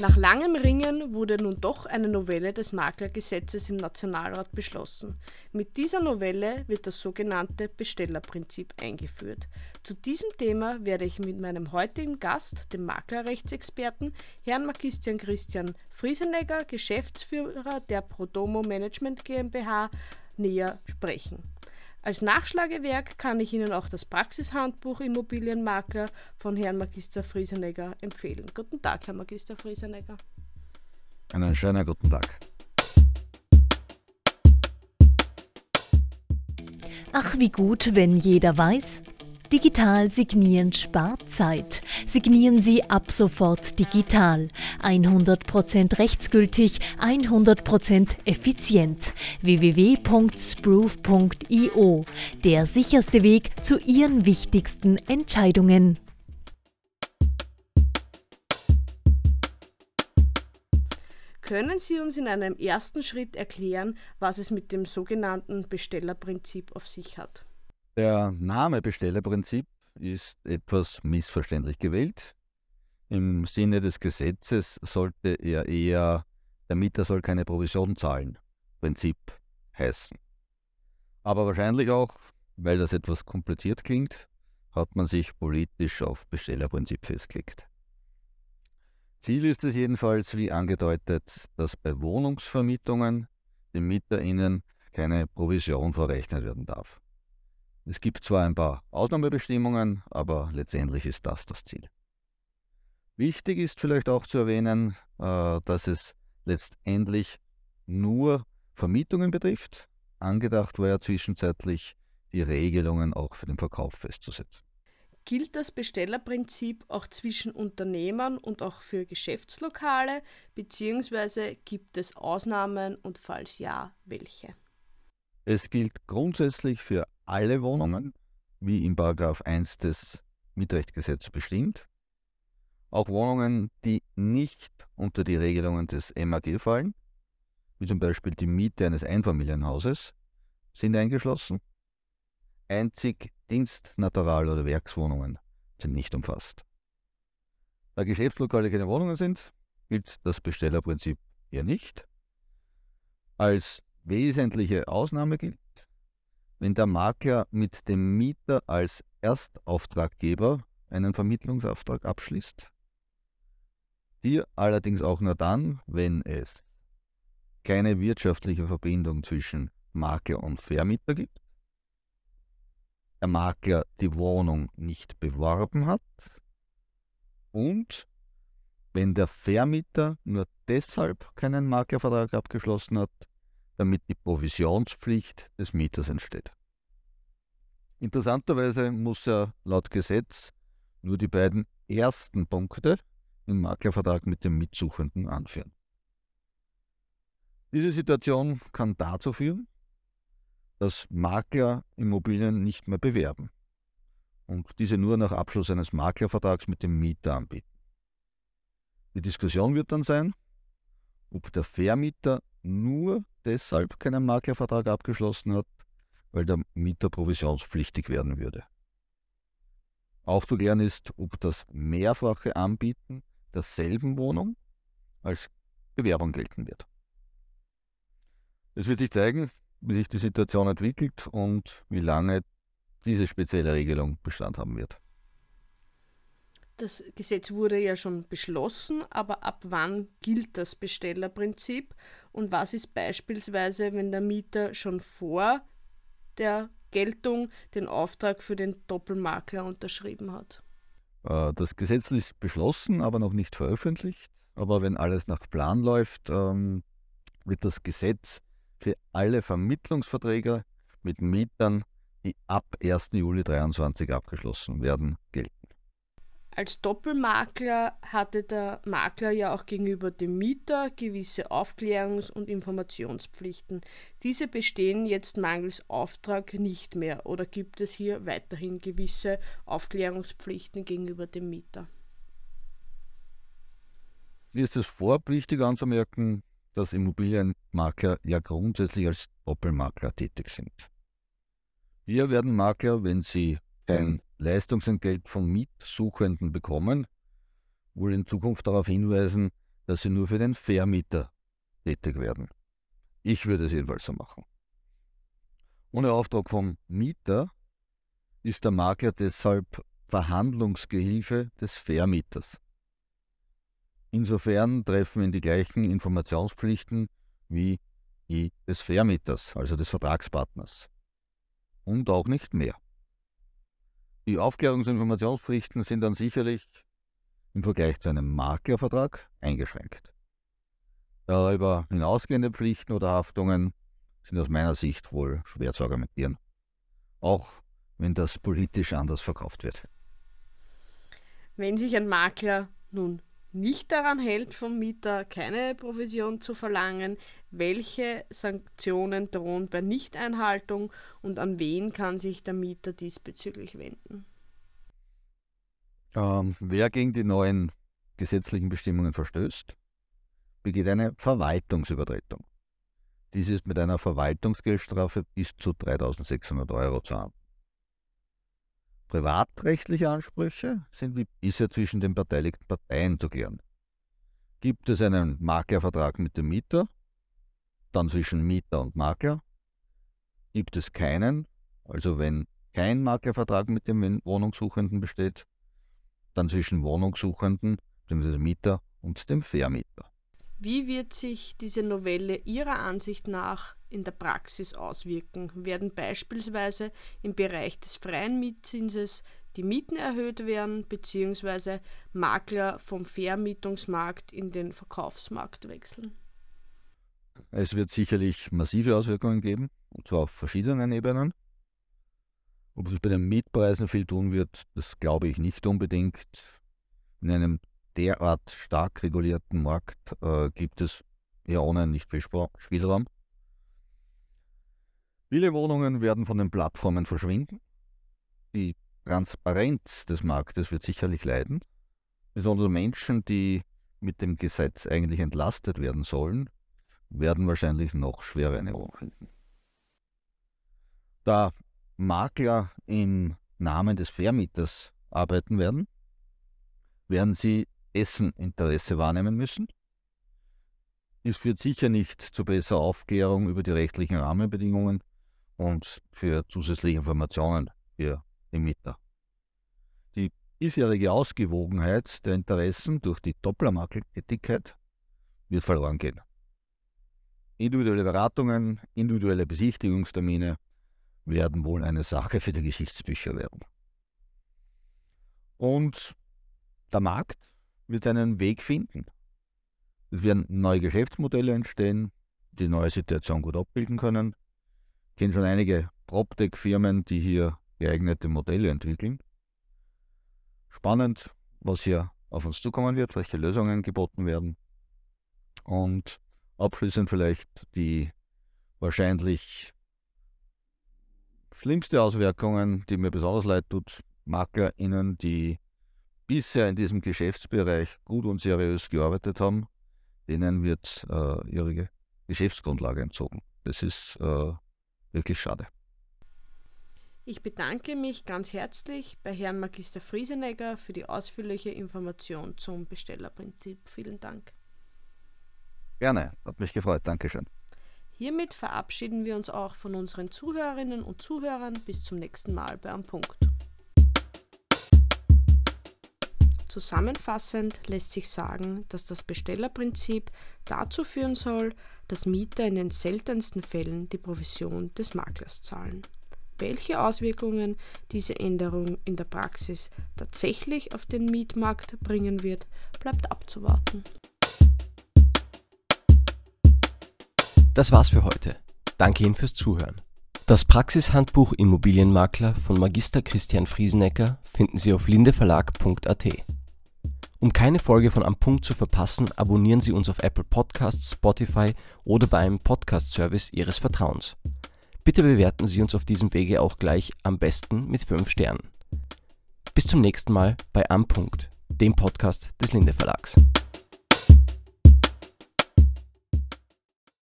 Nach langem Ringen wurde nun doch eine Novelle des Maklergesetzes im Nationalrat beschlossen. Mit dieser Novelle wird das sogenannte Bestellerprinzip eingeführt. Zu diesem Thema werde ich mit meinem heutigen Gast, dem Maklerrechtsexperten, Herrn Magister Christian Friesenegger, Geschäftsführer der Prodomo Management GmbH, näher sprechen. Als Nachschlagewerk kann ich Ihnen auch das Praxishandbuch Immobilienmakler von Herrn Magister Friesenegger empfehlen. Guten Tag, Herr Magister Friesenegger. Einen schönen guten Tag. Ach, wie gut, wenn jeder weiß, Digital signieren spart Zeit. Signieren Sie ab sofort digital. 100% rechtsgültig, 100% effizient. www.sproof.io. Der sicherste Weg zu Ihren wichtigsten Entscheidungen. Können Sie uns in einem ersten Schritt erklären, was es mit dem sogenannten Bestellerprinzip auf sich hat? Der Name Bestellerprinzip ist etwas missverständlich gewählt. Im Sinne des Gesetzes sollte er eher, der Mieter soll keine Provision zahlen, Prinzip heißen. Aber wahrscheinlich auch, weil das etwas kompliziert klingt, hat man sich politisch auf Bestellerprinzip festgelegt. Ziel ist es jedenfalls, wie angedeutet, dass bei Wohnungsvermietungen den MieterInnen keine Provision verrechnet werden darf. Es gibt zwar ein paar Ausnahmebestimmungen, aber letztendlich ist das das Ziel. Wichtig ist vielleicht auch zu erwähnen, äh, dass es letztendlich nur Vermietungen betrifft. Angedacht war ja zwischenzeitlich, die Regelungen auch für den Verkauf festzusetzen. Gilt das Bestellerprinzip auch zwischen Unternehmern und auch für Geschäftslokale, beziehungsweise gibt es Ausnahmen und falls ja, welche? Es gilt grundsätzlich für alle Wohnungen, wie in 1 des Mietrechtgesetzes bestimmt. Auch Wohnungen, die nicht unter die Regelungen des MAG fallen, wie zum Beispiel die Miete eines Einfamilienhauses, sind eingeschlossen. Einzig Dienst-, Natural- oder Werkswohnungen sind nicht umfasst. Da Geschäftslokale keine Wohnungen sind, gilt das Bestellerprinzip hier nicht. Als wesentliche Ausnahme gilt, wenn der Makler mit dem Mieter als Erstauftraggeber einen Vermittlungsauftrag abschließt. Hier allerdings auch nur dann, wenn es keine wirtschaftliche Verbindung zwischen Makler und Vermieter gibt, der Makler die Wohnung nicht beworben hat und wenn der Vermieter nur deshalb keinen Maklervertrag abgeschlossen hat, damit die Provisionspflicht des Mieters entsteht. Interessanterweise muss er laut Gesetz nur die beiden ersten Punkte im Maklervertrag mit dem Mitsuchenden anführen. Diese Situation kann dazu führen, dass Makler Immobilien nicht mehr bewerben und diese nur nach Abschluss eines Maklervertrags mit dem Mieter anbieten. Die Diskussion wird dann sein, ob der Vermieter nur deshalb keinen Maklervertrag abgeschlossen hat, weil der Mieter provisionspflichtig werden würde. Aufzuklären ist, ob das mehrfache Anbieten derselben Wohnung als Bewerbung gelten wird. Es wird sich zeigen, wie sich die Situation entwickelt und wie lange diese spezielle Regelung Bestand haben wird. Das Gesetz wurde ja schon beschlossen, aber ab wann gilt das Bestellerprinzip und was ist beispielsweise, wenn der Mieter schon vor der Geltung den Auftrag für den Doppelmakler unterschrieben hat? Äh, das Gesetz ist beschlossen, aber noch nicht veröffentlicht. Aber wenn alles nach Plan läuft, ähm, wird das Gesetz für alle Vermittlungsverträge mit Mietern, die ab 1. Juli 2023 abgeschlossen werden, gelten. Als Doppelmakler hatte der Makler ja auch gegenüber dem Mieter gewisse Aufklärungs- und Informationspflichten. Diese bestehen jetzt mangels Auftrag nicht mehr oder gibt es hier weiterhin gewisse Aufklärungspflichten gegenüber dem Mieter? Mir ist es vorab wichtig anzumerken, dass Immobilienmakler ja grundsätzlich als Doppelmakler tätig sind. Hier werden Makler, wenn sie ein Leistungsentgelt vom Mietsuchenden bekommen, wohl in Zukunft darauf hinweisen, dass sie nur für den Vermieter tätig werden. Ich würde es jedenfalls so machen. Ohne Auftrag vom Mieter ist der Makler deshalb Verhandlungsgehilfe des Vermieters. Insofern treffen ihn die gleichen Informationspflichten wie die des Vermieters, also des Vertragspartners. Und auch nicht mehr. Die Aufklärungs- und Informationspflichten sind dann sicherlich im Vergleich zu einem Maklervertrag eingeschränkt. Darüber hinausgehende Pflichten oder Haftungen sind aus meiner Sicht wohl schwer zu argumentieren. Auch wenn das politisch anders verkauft wird. Wenn sich ein Makler nun nicht daran hält, vom Mieter keine Provision zu verlangen, welche Sanktionen drohen bei Nichteinhaltung und an wen kann sich der Mieter diesbezüglich wenden? Ähm, wer gegen die neuen gesetzlichen Bestimmungen verstößt, begeht eine Verwaltungsübertretung. Dies ist mit einer Verwaltungsgeldstrafe bis zu 3600 Euro zu ahnden. Privatrechtliche Ansprüche sind wie bisher zwischen den beteiligten Parteien zu klären. Gibt es einen Maklervertrag mit dem Mieter, dann zwischen Mieter und Makler. Gibt es keinen, also wenn kein Maklervertrag mit dem Wohnungssuchenden besteht, dann zwischen Wohnungssuchenden, dem Mieter und dem Vermieter. Wie wird sich diese Novelle Ihrer Ansicht nach in der Praxis auswirken? Werden beispielsweise im Bereich des freien Mietzinses die Mieten erhöht werden, beziehungsweise Makler vom Vermietungsmarkt in den Verkaufsmarkt wechseln? Es wird sicherlich massive Auswirkungen geben, und zwar auf verschiedenen Ebenen. Ob sich bei den Mietpreisen viel tun wird, das glaube ich nicht unbedingt. In einem derart stark regulierten Markt äh, gibt es ja ohnehin nicht viel Spielraum. Viele Wohnungen werden von den Plattformen verschwinden. Die Transparenz des Marktes wird sicherlich leiden. Besonders Menschen, die mit dem Gesetz eigentlich entlastet werden sollen, werden wahrscheinlich noch schwerer eine Wohnung finden. Da Makler im Namen des Vermieters arbeiten werden, werden sie dessen Interesse wahrnehmen müssen. Dies führt sicher nicht zu besserer Aufklärung über die rechtlichen Rahmenbedingungen und für zusätzliche Informationen für die Mieter. Die bisherige Ausgewogenheit der Interessen durch die Dopplermarkettätigkeit wird verloren gehen. Individuelle Beratungen, individuelle Besichtigungstermine werden wohl eine Sache für die Geschichtsbücher werden. Und der Markt wird einen Weg finden. Es werden neue Geschäftsmodelle entstehen, die neue Situation gut abbilden können. Kenne schon einige PropTech-Firmen, die hier geeignete Modelle entwickeln. Spannend, was hier auf uns zukommen wird, welche Lösungen geboten werden. Und abschließend vielleicht die wahrscheinlich schlimmste Auswirkungen, die mir besonders leid tut, MaklerInnen, die bisher in diesem Geschäftsbereich gut und seriös gearbeitet haben, denen wird äh, ihre Geschäftsgrundlage entzogen. Das ist äh, wirklich schade. Ich bedanke mich ganz herzlich bei Herrn Magister Friesenegger für die ausführliche Information zum Bestellerprinzip. Vielen Dank. Gerne, hat mich gefreut. Dankeschön. Hiermit verabschieden wir uns auch von unseren Zuhörerinnen und Zuhörern. Bis zum nächsten Mal bei Am Punkt. Zusammenfassend lässt sich sagen, dass das Bestellerprinzip dazu führen soll, dass Mieter in den seltensten Fällen die Provision des Maklers zahlen. Welche Auswirkungen diese Änderung in der Praxis tatsächlich auf den Mietmarkt bringen wird, bleibt abzuwarten. Das war's für heute. Danke Ihnen fürs Zuhören. Das Praxishandbuch Immobilienmakler von Magister Christian Friesenecker finden Sie auf lindeverlag.at. Um keine Folge von Am Punkt zu verpassen, abonnieren Sie uns auf Apple Podcasts, Spotify oder bei einem Podcast-Service Ihres Vertrauens. Bitte bewerten Sie uns auf diesem Wege auch gleich am besten mit 5 Sternen. Bis zum nächsten Mal bei Am Punkt, dem Podcast des Linde Verlags.